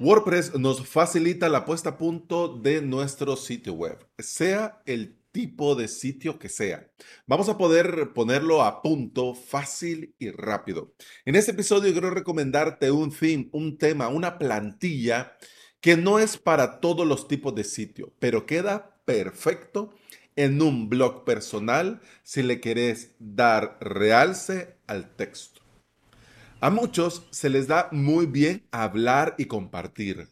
WordPress nos facilita la puesta a punto de nuestro sitio web, sea el tipo de sitio que sea. Vamos a poder ponerlo a punto fácil y rápido. En este episodio quiero recomendarte un theme, un tema, una plantilla que no es para todos los tipos de sitio, pero queda perfecto en un blog personal si le querés dar realce al texto. A muchos se les da muy bien hablar y compartir.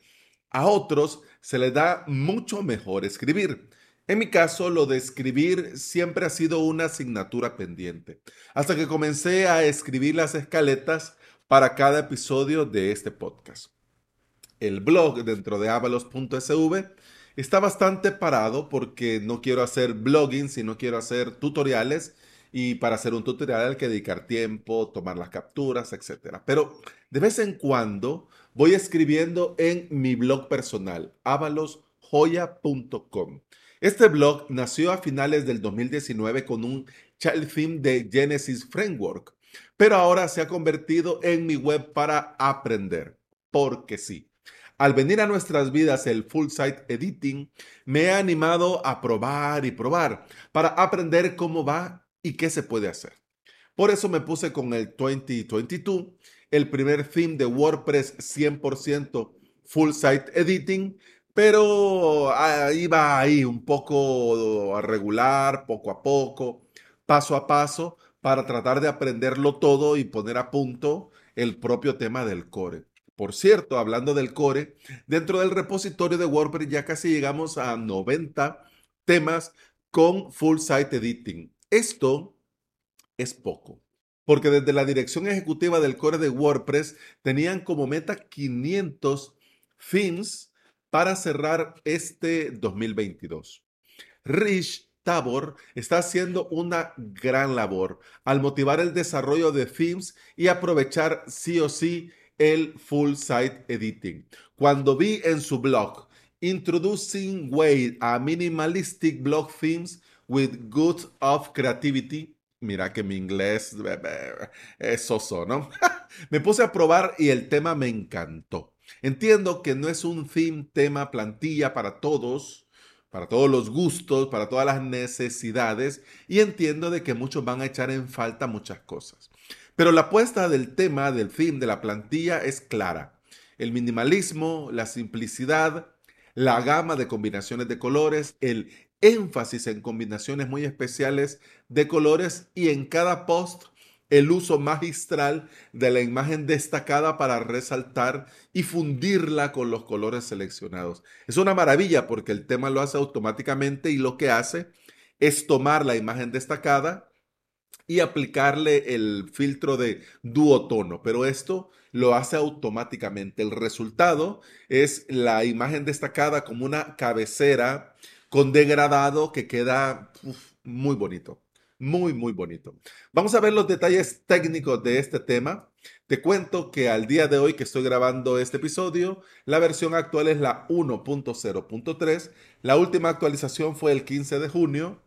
A otros se les da mucho mejor escribir. En mi caso, lo de escribir siempre ha sido una asignatura pendiente, hasta que comencé a escribir las escaletas para cada episodio de este podcast. El blog dentro de avalos.sv está bastante parado porque no quiero hacer blogging, sino quiero hacer tutoriales y para hacer un tutorial hay que dedicar tiempo, tomar las capturas, etc. Pero de vez en cuando voy escribiendo en mi blog personal, avalosjoya.com. Este blog nació a finales del 2019 con un child theme de Genesis Framework, pero ahora se ha convertido en mi web para aprender, porque sí. Al venir a nuestras vidas el full site editing, me ha animado a probar y probar para aprender cómo va y qué se puede hacer. Por eso me puse con el 2022, el primer theme de WordPress 100% full site editing, pero iba ahí un poco a regular, poco a poco, paso a paso, para tratar de aprenderlo todo y poner a punto el propio tema del core. Por cierto, hablando del core, dentro del repositorio de WordPress ya casi llegamos a 90 temas con full site editing. Esto es poco, porque desde la dirección ejecutiva del core de WordPress tenían como meta 500 themes para cerrar este 2022. Rich Tabor está haciendo una gran labor al motivar el desarrollo de themes y aprovechar sí o sí el full site editing. Cuando vi en su blog Introducing Way a Minimalistic Blog Themes, with good of creativity. Mira que mi inglés es soso, ¿no? me puse a probar y el tema me encantó. Entiendo que no es un theme, tema, plantilla para todos, para todos los gustos, para todas las necesidades y entiendo de que muchos van a echar en falta muchas cosas. Pero la apuesta del tema, del theme, de la plantilla es clara. El minimalismo, la simplicidad, la gama de combinaciones de colores, el énfasis en combinaciones muy especiales de colores y en cada post el uso magistral de la imagen destacada para resaltar y fundirla con los colores seleccionados. Es una maravilla porque el tema lo hace automáticamente y lo que hace es tomar la imagen destacada y aplicarle el filtro de duotono, pero esto lo hace automáticamente. El resultado es la imagen destacada como una cabecera con degradado que queda muy bonito. Muy, muy bonito. Vamos a ver los detalles técnicos de este tema. Te cuento que al día de hoy que estoy grabando este episodio, la versión actual es la 1.0.3. La última actualización fue el 15 de junio.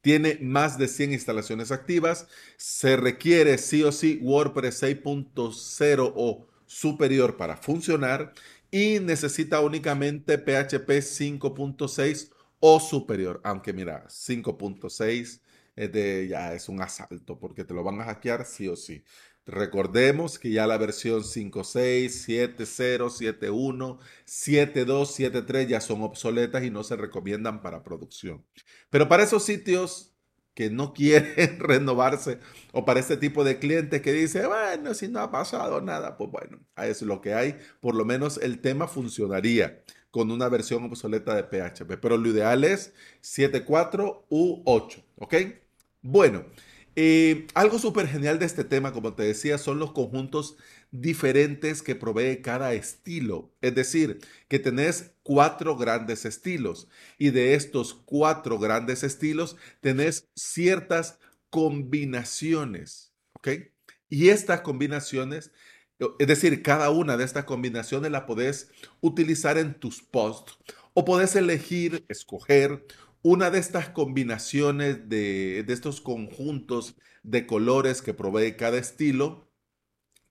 Tiene más de 100 instalaciones activas. Se requiere sí o sí WordPress 6.0 o superior para funcionar y necesita únicamente PHP 5.6 o superior. Aunque mira, 5.6 es de, ya es un asalto porque te lo van a hackear sí o sí. Recordemos que ya la versión 5.6, 7.0, 7.1, 7.2, 7.3 ya son obsoletas y no se recomiendan para producción. Pero para esos sitios que no quieren renovarse o para este tipo de clientes que dice, bueno, si no ha pasado nada, pues bueno, es lo que hay. Por lo menos el tema funcionaría con una versión obsoleta de PHP, pero lo ideal es 7.4 u 8, ¿ok? Bueno, eh, algo súper genial de este tema, como te decía, son los conjuntos diferentes que provee cada estilo. Es decir, que tenés cuatro grandes estilos y de estos cuatro grandes estilos tenés ciertas combinaciones. ¿Ok? Y estas combinaciones, es decir, cada una de estas combinaciones la podés utilizar en tus posts o podés elegir, escoger una de estas combinaciones de, de estos conjuntos de colores que provee cada estilo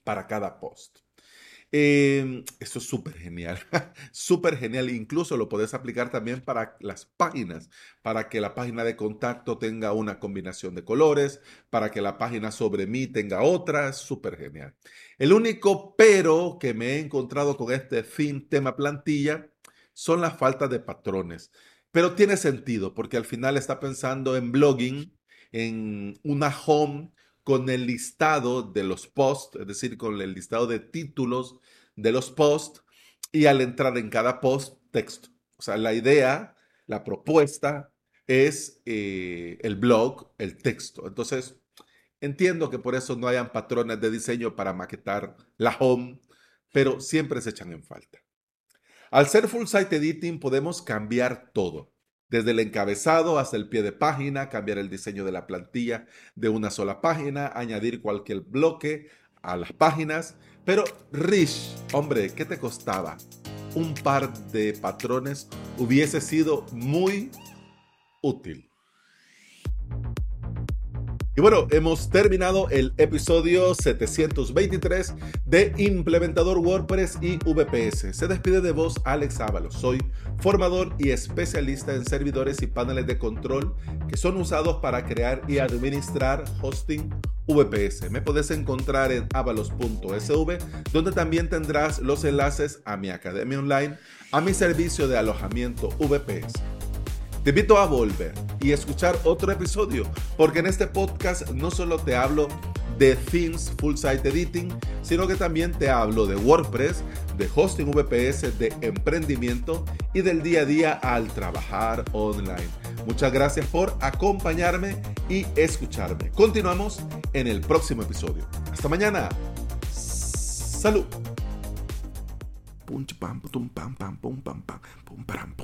para cada post. Eh, esto es súper genial, súper genial. Incluso lo puedes aplicar también para las páginas, para que la página de contacto tenga una combinación de colores, para que la página sobre mí tenga otra, súper genial. El único pero que me he encontrado con este fin tema plantilla son las faltas de patrones. Pero tiene sentido porque al final está pensando en blogging, en una home con el listado de los posts, es decir, con el listado de títulos de los posts y al entrar en cada post texto. O sea, la idea, la propuesta es eh, el blog, el texto. Entonces, entiendo que por eso no hayan patrones de diseño para maquetar la home, pero siempre se echan en falta. Al ser full site editing podemos cambiar todo desde el encabezado hasta el pie de página, cambiar el diseño de la plantilla de una sola página, añadir cualquier bloque a las páginas. Pero Rich, hombre, ¿qué te costaba? Un par de patrones hubiese sido muy útil. Y bueno, hemos terminado el episodio 723 de Implementador WordPress y VPS. Se despide de vos Alex Ábalos. Soy formador y especialista en servidores y paneles de control que son usados para crear y administrar hosting VPS. Me puedes encontrar en avalos.sv, donde también tendrás los enlaces a mi academia online, a mi servicio de alojamiento VPS. Te invito a volver y escuchar otro episodio, porque en este podcast no solo te hablo de themes full site editing, sino que también te hablo de WordPress, de hosting VPS, de emprendimiento y del día a día al trabajar online. Muchas gracias por acompañarme y escucharme. Continuamos en el próximo episodio. Hasta mañana. Salud. pam, pam, pam, pam,